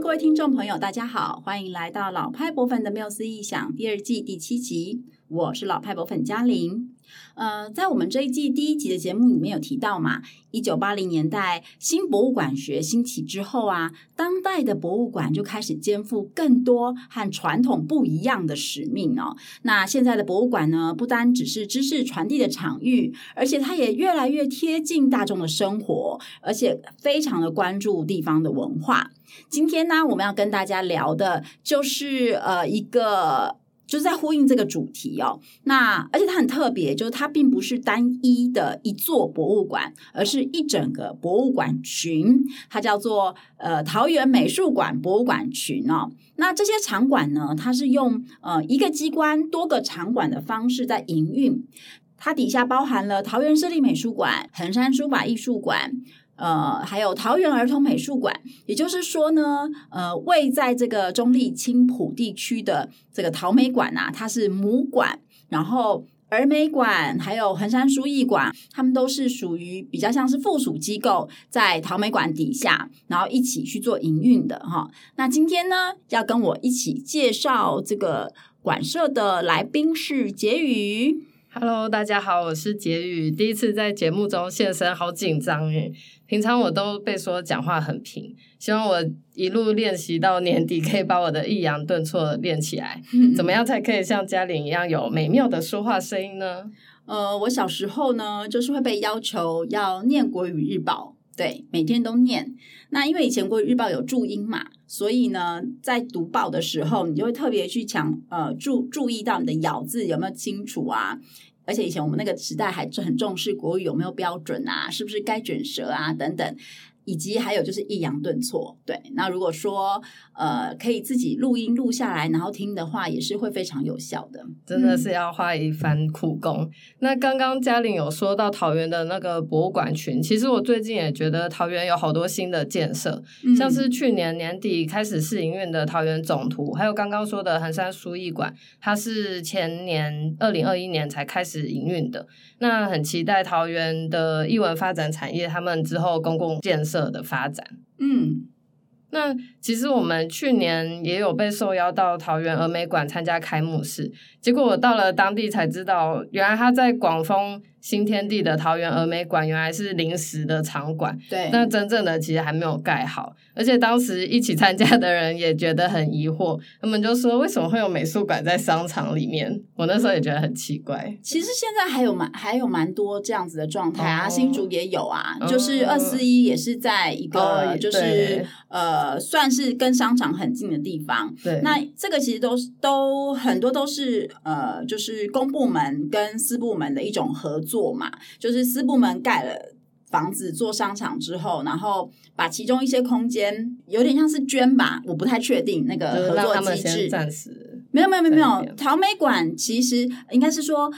各位听众朋友，大家好，欢迎来到老派博粉的缪斯异想第二季第七集，我是老派博粉嘉玲。呃，在我们这一季第一集的节目里面有提到嘛，一九八零年代新博物馆学兴起之后啊，当代的博物馆就开始肩负更多和传统不一样的使命哦。那现在的博物馆呢，不单只是知识传递的场域，而且它也越来越贴近大众的生活，而且非常的关注地方的文化。今天呢，我们要跟大家聊的就是呃一个。就是在呼应这个主题哦，那而且它很特别，就是它并不是单一的一座博物馆，而是一整个博物馆群，它叫做呃桃园美术馆博物馆群哦。那这些场馆呢，它是用呃一个机关多个场馆的方式在营运，它底下包含了桃园市立美术馆、衡山书法艺术馆。呃，还有桃园儿童美术馆，也就是说呢，呃，位在这个中坜青埔地区的这个桃美馆啊，它是母馆，然后儿美馆还有横山书艺馆，他们都是属于比较像是附属机构，在桃美馆底下，然后一起去做营运的哈。那今天呢，要跟我一起介绍这个馆舍的来宾是婕妤。Hello，大家好，我是婕妤，第一次在节目中现身，好紧张诶。平常我都被说讲话很平，希望我一路练习到年底，可以把我的抑扬顿挫练起来。怎么样才可以像嘉玲一样有美妙的说话声音呢？呃，我小时候呢，就是会被要求要念国语日报，对，每天都念。那因为以前国语日报有注音嘛，所以呢，在读报的时候，你就会特别去强呃注注意到你的咬字有没有清楚啊。而且以前我们那个时代还很重视国语有没有标准啊，是不是该卷舌啊等等。以及还有就是抑扬顿挫，对。那如果说呃可以自己录音录下来，然后听的话，也是会非常有效的。真的是要花一番苦功。嗯、那刚刚嘉玲有说到桃园的那个博物馆群，其实我最近也觉得桃园有好多新的建设，嗯、像是去年年底开始试营运的桃园总图，还有刚刚说的横山书艺馆，它是前年二零二一年才开始营运的。那很期待桃园的艺文发展产业，他们之后公共建设的发展。嗯，那其实我们去年也有被受邀到桃园峨眉馆参加开幕式，结果我到了当地才知道，原来他在广丰。新天地的桃园峨眉馆原来是临时的场馆，对，那真正的其实还没有盖好，而且当时一起参加的人也觉得很疑惑，他们就说为什么会有美术馆在商场里面？我那时候也觉得很奇怪。其实现在还有蛮还有蛮多这样子的状态啊，哦、新竹也有啊，就是二四一也是在一个就是、哦、呃算是跟商场很近的地方。对，那这个其实都是都很多都是呃就是公部门跟私部门的一种合作。做嘛，就是私部门盖了房子做商场之后，然后把其中一些空间有点像是捐吧，我不太确定那个合作机制。暂时没有没有没有没有，桃美馆其实应该是说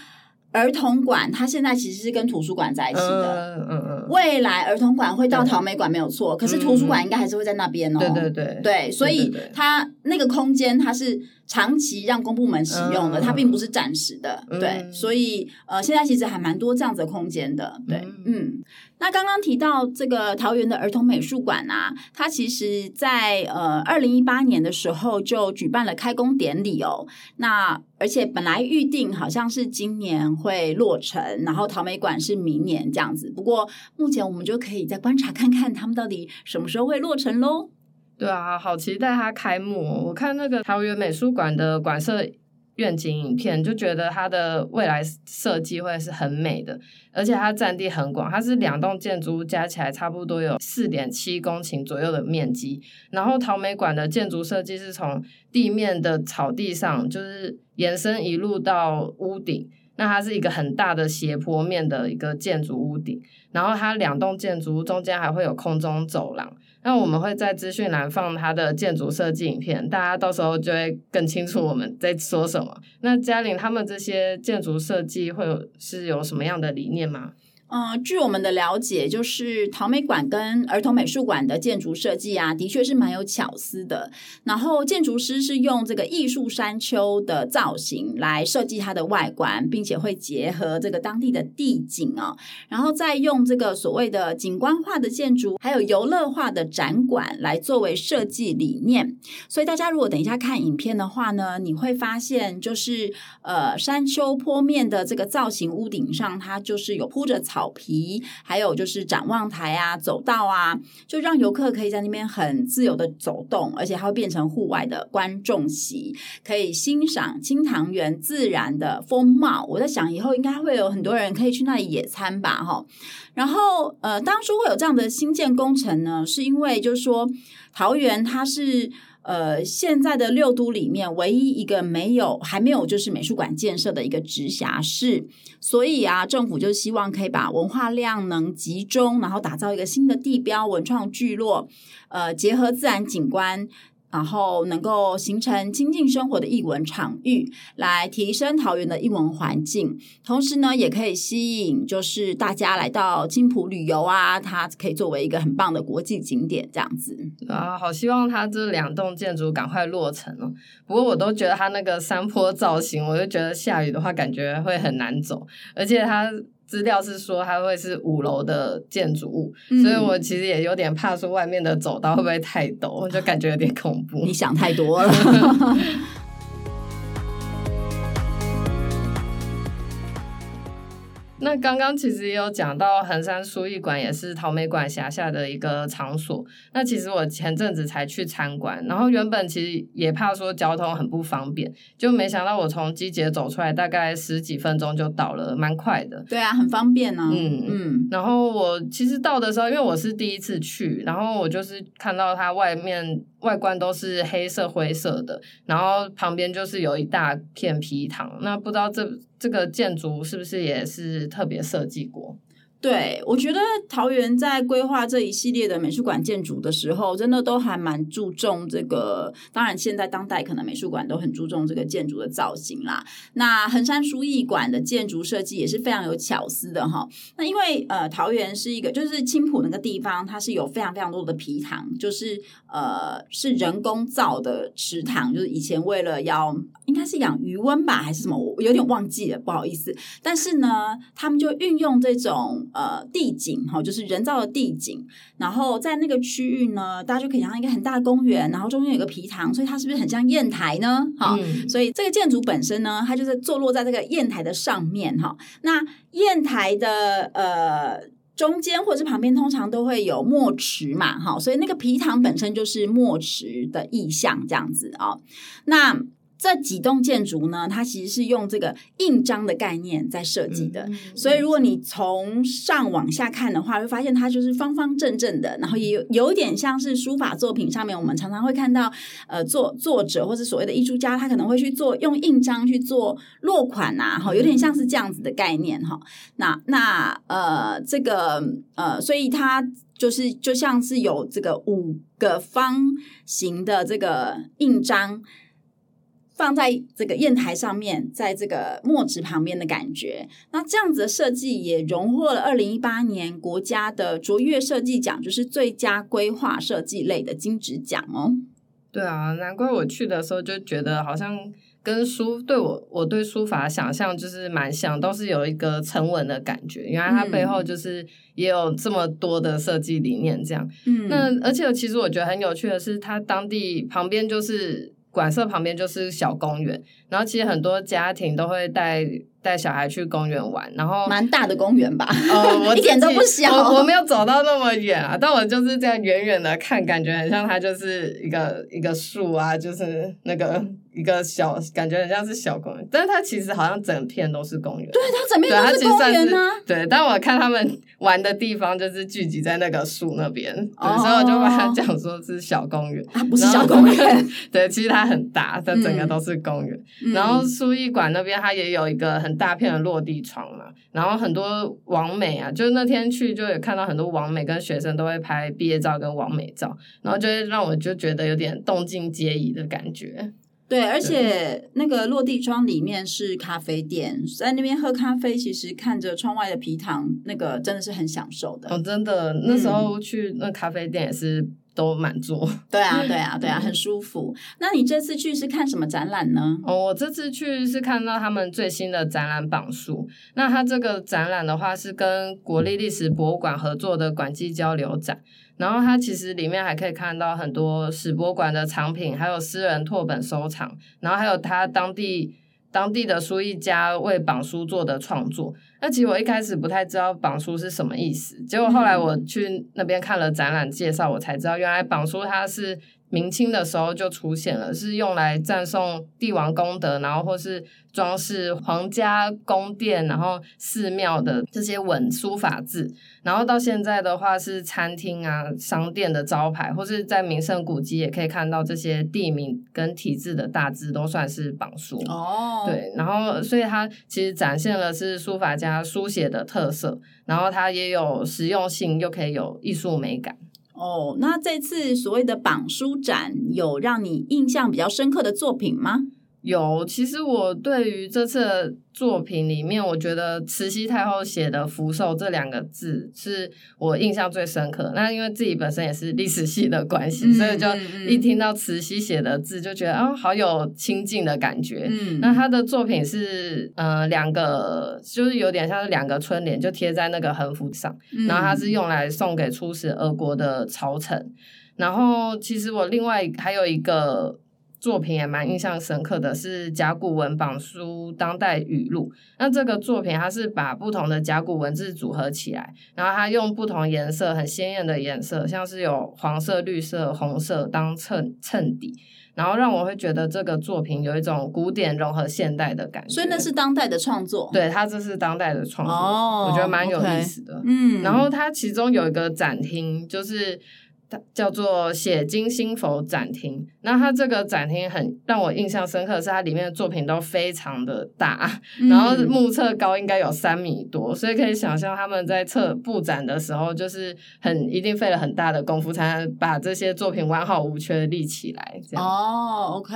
儿童馆，它现在其实是跟图书馆在一起的。嗯嗯嗯。未来儿童馆会到桃美馆没有错，可是图书馆应该还是会在那边哦。对对对对，所以它那个空间它是。长期让公部门使用的，它并不是暂时的，嗯、对，所以呃，现在其实还蛮多这样子的空间的，对，嗯，嗯。那刚刚提到这个桃园的儿童美术馆啊，它其实在呃二零一八年的时候就举办了开工典礼哦。那而且本来预定好像是今年会落成，然后桃美馆是明年这样子。不过目前我们就可以再观察看看他们到底什么时候会落成喽。对啊，好期待它开幕哦！我看那个桃园美术馆的馆舍愿景影片，就觉得它的未来设计会是很美的，而且它占地很广，它是两栋建筑加起来差不多有四点七公顷左右的面积。然后桃美馆的建筑设计是从地面的草地上，就是延伸一路到屋顶。那它是一个很大的斜坡面的一个建筑屋顶，然后它两栋建筑中间还会有空中走廊。那我们会在资讯栏放他的建筑设计影片，大家到时候就会更清楚我们在说什么。那嘉玲他们这些建筑设计会有是有什么样的理念吗？嗯，据我们的了解，就是陶美馆跟儿童美术馆的建筑设计啊，的确是蛮有巧思的。然后建筑师是用这个艺术山丘的造型来设计它的外观，并且会结合这个当地的地景啊，然后再用这个所谓的景观化的建筑，还有游乐化的展馆来作为设计理念。所以大家如果等一下看影片的话呢，你会发现就是呃山丘坡面的这个造型屋顶上，它就是有铺着草。草皮，还有就是展望台啊、走道啊，就让游客可以在那边很自由的走动，而且还会变成户外的观众席，可以欣赏青塘园自然的风貌。我在想，以后应该会有很多人可以去那里野餐吧，哈。然后，呃，当初会有这样的新建工程呢，是因为就是说桃园它是。呃，现在的六都里面唯一一个没有还没有就是美术馆建设的一个直辖市，所以啊，政府就希望可以把文化量能集中，然后打造一个新的地标文创聚落，呃，结合自然景观。然后能够形成亲近生活的艺文场域，来提升桃园的艺文环境，同时呢，也可以吸引就是大家来到青浦旅游啊，它可以作为一个很棒的国际景点，这样子啊，好希望它这两栋建筑赶快落成哦。不过我都觉得它那个山坡造型，我就觉得下雨的话感觉会很难走，而且它。资料是说它会是五楼的建筑物，嗯，所以我其实也有点怕说外面的走道会不会太陡，我就感觉有点恐怖。你想太多了。那刚刚其实也有讲到衡山书艺馆也是桃美馆辖下的一个场所。那其实我前阵子才去参观，然后原本其实也怕说交通很不方便，就没想到我从机捷走出来大概十几分钟就到了，蛮快的。对啊，很方便呢、啊。嗯嗯。然后我其实到的时候，因为我是第一次去，然后我就是看到它外面外观都是黑色灰色的，然后旁边就是有一大片皮塘。那不知道这。这个建筑是不是也是特别设计过？对，我觉得桃园在规划这一系列的美术馆建筑的时候，真的都还蛮注重这个。当然，现在当代可能美术馆都很注重这个建筑的造型啦。那横山书艺馆的建筑设计也是非常有巧思的哈。那因为呃，桃园是一个就是青埔那个地方，它是有非常非常多的皮塘，就是呃是人工造的池塘，就是以前为了要应该是养鱼温吧，还是什么，我有点忘记了，不好意思。但是呢，他们就运用这种。呃，地景哈，就是人造的地景，然后在那个区域呢，大家就可以想象一个很大的公园，然后中间有个皮塘，所以它是不是很像砚台呢？哈、嗯，所以这个建筑本身呢，它就是坐落在这个砚台的上面哈。那砚台的呃中间或者是旁边，通常都会有墨池嘛，哈，所以那个皮塘本身就是墨池的意象，这样子啊。那这几栋建筑呢，它其实是用这个印章的概念在设计的，嗯、所以如果你从上往下看的话，会发现它就是方方正正的，然后也有有点像是书法作品上面，我们常常会看到，呃，作作者或者所谓的艺术家，他可能会去做用印章去做落款呐，哈，有点像是这样子的概念哈。那那呃，这个呃，所以它就是就像是有这个五个方形的这个印章。放在这个砚台上面，在这个墨纸旁边的感觉，那这样子的设计也荣获了二零一八年国家的卓越设计奖，就是最佳规划设计类的金质奖哦。对啊，难怪我去的时候就觉得好像跟书对我我对书法想象就是蛮像，都是有一个沉稳的感觉。原来它背后就是也有这么多的设计理念这样。嗯，那而且其实我觉得很有趣的是，它当地旁边就是。馆舍旁边就是小公园，然后其实很多家庭都会带带小孩去公园玩，然后蛮大的公园吧？哦，我 一点都不小，我我没有走到那么远啊，但我就是这样远远的看，感觉很像它就是一个一个树啊，就是那个。一个小感觉很像是小公园，但是它其实好像整片都是公园。对，它整片都是公园啊。对，但我看他们玩的地方就是聚集在那个树那边，哦、所以我就把它讲说是小公园。它不是小公园，对，其实它很大，它整个都是公园。嗯、然后书艺馆那边它也有一个很大片的落地窗嘛，然后很多网美啊，就是那天去就也看到很多网美跟学生都会拍毕业照跟网美照，然后就会让我就觉得有点动静皆宜的感觉。对，而且那个落地窗里面是咖啡店，在那边喝咖啡，其实看着窗外的皮塘，那个真的是很享受的。哦，真的，那时候去那咖啡店也是。都满座，对啊，对啊，对啊，很舒服。那你这次去是看什么展览呢？哦，我这次去是看到他们最新的展览榜书。那它这个展览的话是跟国立历史博物馆合作的馆际交流展，然后它其实里面还可以看到很多史博馆的藏品，还有私人拓本收藏，然后还有它当地。当地的书艺家为榜书做的创作，那其实我一开始不太知道榜书是什么意思，结果后来我去那边看了展览介绍，我才知道原来榜书它是。明清的时候就出现了，是用来赞颂帝王功德，然后或是装饰皇家宫殿，然后寺庙的这些文书法字。然后到现在的话，是餐厅啊、商店的招牌，或是在名胜古迹也可以看到这些地名跟体字的大字，都算是榜书。哦，对，然后所以它其实展现了是书法家书写的特色，然后它也有实用性，又可以有艺术美感。哦，那这次所谓的榜书展有让你印象比较深刻的作品吗？有，其实我对于这次的作品里面，我觉得慈禧太后写的“福寿”这两个字是我印象最深刻。那因为自己本身也是历史系的关系，嗯、所以就一听到慈禧写的字，就觉得啊、哦，好有亲近的感觉。嗯，那他的作品是呃两个，就是有点像是两个春联，就贴在那个横幅上，嗯、然后它是用来送给出使俄国的朝臣。然后其实我另外还有一个。作品也蛮印象深刻的是甲骨文榜书当代语录。那这个作品它是把不同的甲骨文字组合起来，然后它用不同颜色很鲜艳的颜色，像是有黄色、绿色、红色当衬衬底，然后让我会觉得这个作品有一种古典融合现代的感觉。所以那是当代的创作？对，它这是当代的创作，哦，我觉得蛮有意思的。嗯，然后它其中有一个展厅就是。叫做写经心佛展厅，那它这个展厅很让我印象深刻的是，它里面的作品都非常的大，嗯、然后目测高应该有三米多，所以可以想象他们在测布展的时候，就是很一定费了很大的功夫，才能把这些作品完好无缺的立起来。这样哦，OK，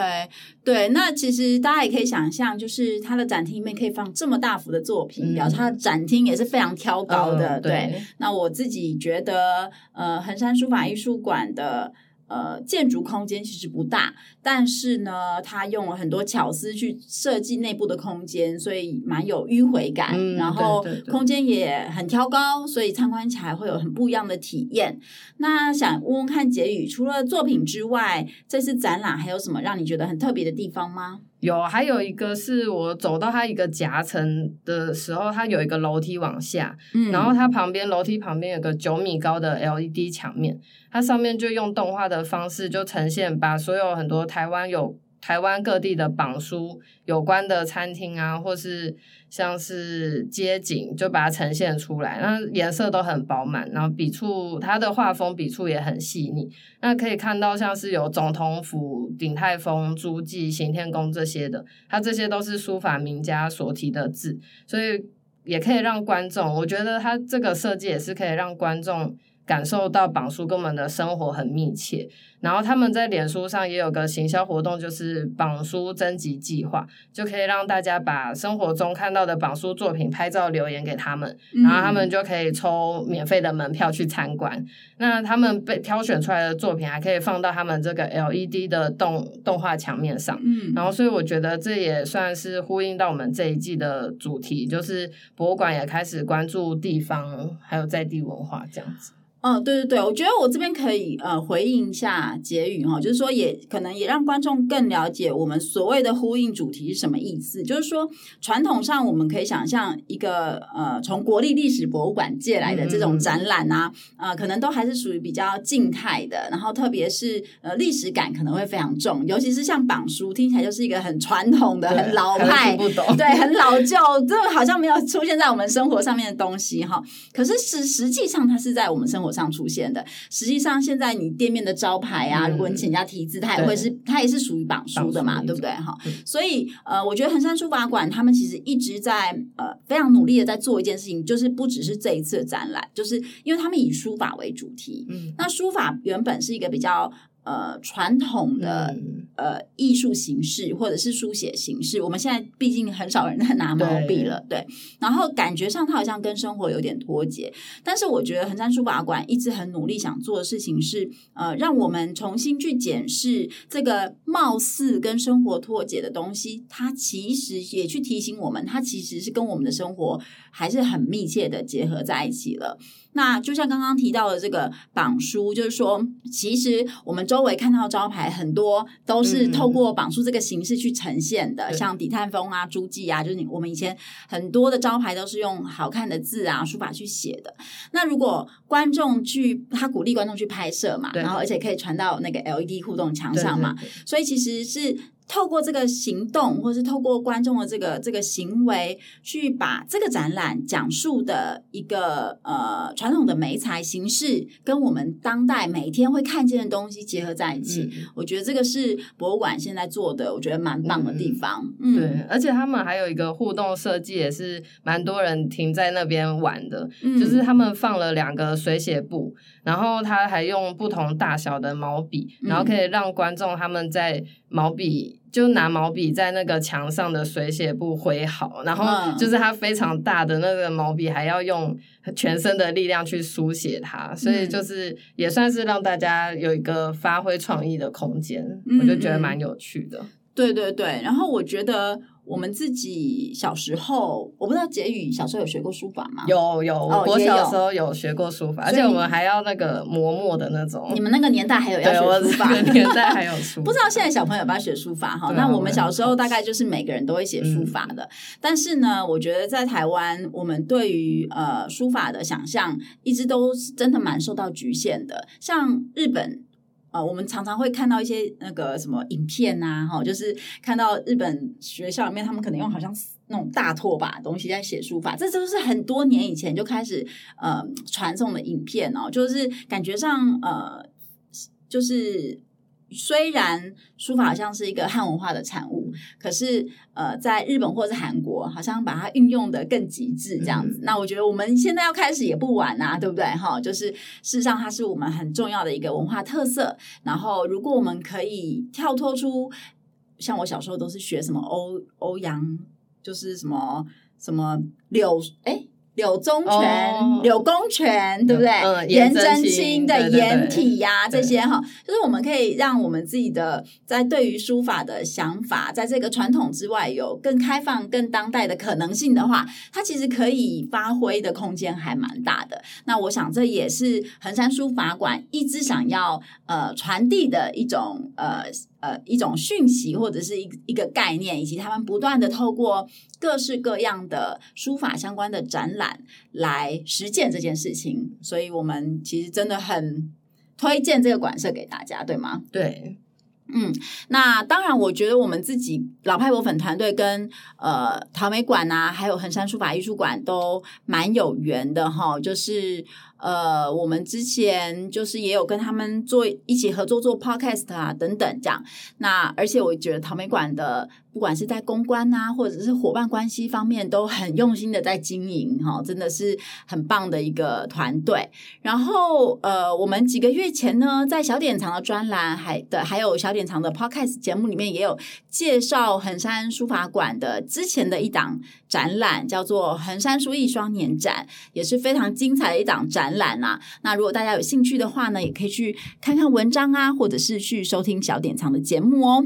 对，那其实大家也可以想象，就是它的展厅里面可以放这么大幅的作品，嗯、表示它的展厅也是非常挑高的。嗯、对，对，那我自己觉得，呃，衡山书法艺术。书馆的呃建筑空间其实不大，但是呢，它用了很多巧思去设计内部的空间，所以蛮有迂回感。嗯、然后空间也很挑高，所以参观起来会有很不一样的体验。那想问问看杰宇，除了作品之外，这次展览还有什么让你觉得很特别的地方吗？有，还有一个是我走到它一个夹层的时候，它有一个楼梯往下，嗯，然后它旁边楼梯旁边有个九米高的 LED 墙面，它上面就用动画的方式就呈现，把所有很多台湾有。台湾各地的榜书有关的餐厅啊，或是像是街景，就把它呈现出来。那颜色都很饱满，然后笔触，它的画风笔触也很细腻。那可以看到，像是有总统府、鼎泰丰、诸暨、行天宫这些的，它这些都是书法名家所题的字，所以也可以让观众，我觉得它这个设计也是可以让观众。感受到榜书跟我们的生活很密切，然后他们在脸书上也有个行销活动，就是榜书征集计划，就可以让大家把生活中看到的榜书作品拍照留言给他们，然后他们就可以抽免费的门票去参观。嗯、那他们被挑选出来的作品还可以放到他们这个 LED 的动动画墙面上，嗯，然后所以我觉得这也算是呼应到我们这一季的主题，就是博物馆也开始关注地方还有在地文化这样子。嗯，对对对，我觉得我这边可以呃回应一下结语哈，就是说也可能也让观众更了解我们所谓的呼应主题是什么意思。就是说传统上我们可以想象一个呃从国立历史博物馆借来的这种展览啊，嗯、呃可能都还是属于比较静态的，然后特别是呃历史感可能会非常重，尤其是像榜书听起来就是一个很传统的、很老派，不懂对，很老旧，这好像没有出现在我们生活上面的东西哈。可是实实际上它是在我们生活上出现的，实际上现在你店面的招牌啊，嗯、如果你请人家题字，它也会是，它也是属于榜书的嘛，对不对？哈，嗯、所以呃，我觉得衡山书法馆他们其实一直在呃非常努力的在做一件事情，就是不只是这一次的展览，就是因为他们以书法为主题，嗯，那书法原本是一个比较。呃传统的、嗯、呃艺术形式或者是书写形式。我们现在毕竟很少人在拿毛笔了，对，对。然后感觉上它好像跟生活有点脱节。但是我觉得横山书法馆一直很努力想做的事情是，呃，让我们重新去检视这个貌似跟生活脱节的东西，它其实也去提醒我们，它其实是跟我们的生活还是很密切的结合在一起了。那就像刚刚提到的这个榜书，就是说，其实我们周围看到的招牌很多都是透过绑书这个形式去呈现的，嗯、像抵碳风啊、诸记啊，就是你我们以前很多的招牌都是用好看的字啊、书法去写的。那如果观众去，他鼓励观众去拍摄嘛，然后而且可以传到那个 LED 互动墙上嘛，所以其实是。透过这个行动，或是透过观众的这个这个行为，去把这个展览讲述的一个呃传统的媒材形式，跟我们当代每天会看见的东西结合在一起。嗯、我觉得这个是博物馆现在做的，我觉得蛮棒的地方。嗯，嗯对，而且他们还有一个互动设计，也是蛮多人停在那边玩的，嗯、就是他们放了两个水写布，然后他还用不同大小的毛笔，然后可以让观众他们在毛笔。就拿毛笔在那个墙上的水写布挥好，然后就是它非常大的那个毛笔，还要用全身的力量去书写它，所以就是也算是让大家有一个发挥创意的空间，嗯、我就觉得蛮有趣的。对对对，然后我觉得。我们自己小时候，我不知道杰宇小时候有学过书法吗？有有，我小时候有学过书法，而且我们还要那个磨墨的那种。你们那个年代还有 要学书法？年代还有书法？不知道现在小朋友要不要学书法哈？那我们小时候大概就是每个人都会写书法的。但是呢，我觉得在台湾，我们对于呃书法的想象一直都是真的蛮受到局限的。像日本。呃，我们常常会看到一些那个什么影片啊，哈，就是看到日本学校里面，他们可能用好像那种大拓把东西在写书法，这都是很多年以前就开始呃传送的影片哦，就是感觉上呃，就是。虽然书法好像是一个汉文化的产物，可是呃，在日本或者是韩国，好像把它运用的更极致这样子。嗯、那我觉得我们现在要开始也不晚啊，对不对？哈，就是事实上它是我们很重要的一个文化特色。然后，如果我们可以跳脱出，像我小时候都是学什么欧欧阳，就是什么什么柳哎。柳宗权、哦、柳公权，对不对？嗯、颜真卿的颜体呀，这些哈，就是我们可以让我们自己的在对于书法的想法，在这个传统之外有更开放、更当代的可能性的话，它其实可以发挥的空间还蛮大的。那我想这也是衡山书法馆一直想要呃传递的一种呃。呃，一种讯息或者是一一个概念，以及他们不断的透过各式各样的书法相关的展览来实践这件事情，所以我们其实真的很推荐这个馆舍给大家，对吗？对，嗯，那当然，我觉得我们自己老派博粉团队跟呃桃美馆啊，还有衡山书法艺术馆都蛮有缘的哈，就是。呃，我们之前就是也有跟他们做一起合作做 podcast 啊等等这样。那而且我觉得桃美馆的不管是在公关啊，或者是伙伴关系方面，都很用心的在经营哈，真的是很棒的一个团队。然后呃，我们几个月前呢，在小典藏的专栏还的还有小典藏的 podcast 节目里面，也有介绍横山书法馆的之前的一档展览，叫做横山书艺双年展，也是非常精彩的一档展。展览啊，那如果大家有兴趣的话呢，也可以去看看文章啊，或者是去收听小典藏的节目哦。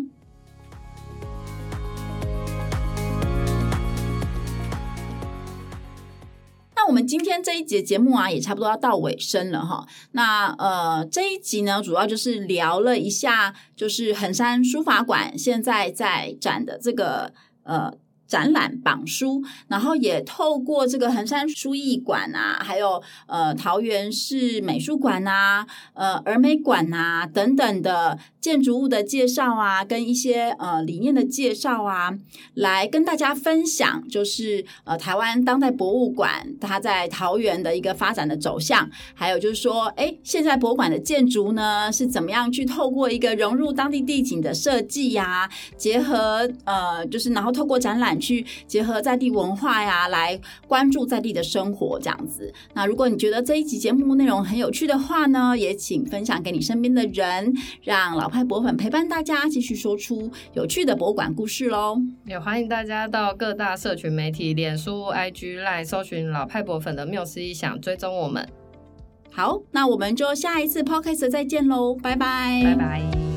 那我们今天这一节节目啊，也差不多要到尾声了哈。那呃，这一集呢，主要就是聊了一下，就是横山书法馆现在在展的这个呃。展览榜书，然后也透过这个衡山书艺馆啊，还有呃桃园市美术馆啊，呃儿美馆啊等等的建筑物的介绍啊，跟一些呃理念的介绍啊，来跟大家分享，就是呃台湾当代博物馆它在桃园的一个发展的走向，还有就是说，哎，现在博物馆的建筑呢是怎么样去透过一个融入当地地景的设计呀，结合呃就是然后透过展览去结合在地文化呀，来关注在地的生活这样子。那如果你觉得这一集节目内容很有趣的话呢，也请分享给你身边的人，让老派博粉陪伴大家继续说出有趣的博物馆故事喽！也欢迎大家到各大社群媒体、脸书、IG、LINE 搜寻老派博粉的缪斯意想，追踪我们。好，那我们就下一次 Podcast 再见喽，拜拜，拜拜。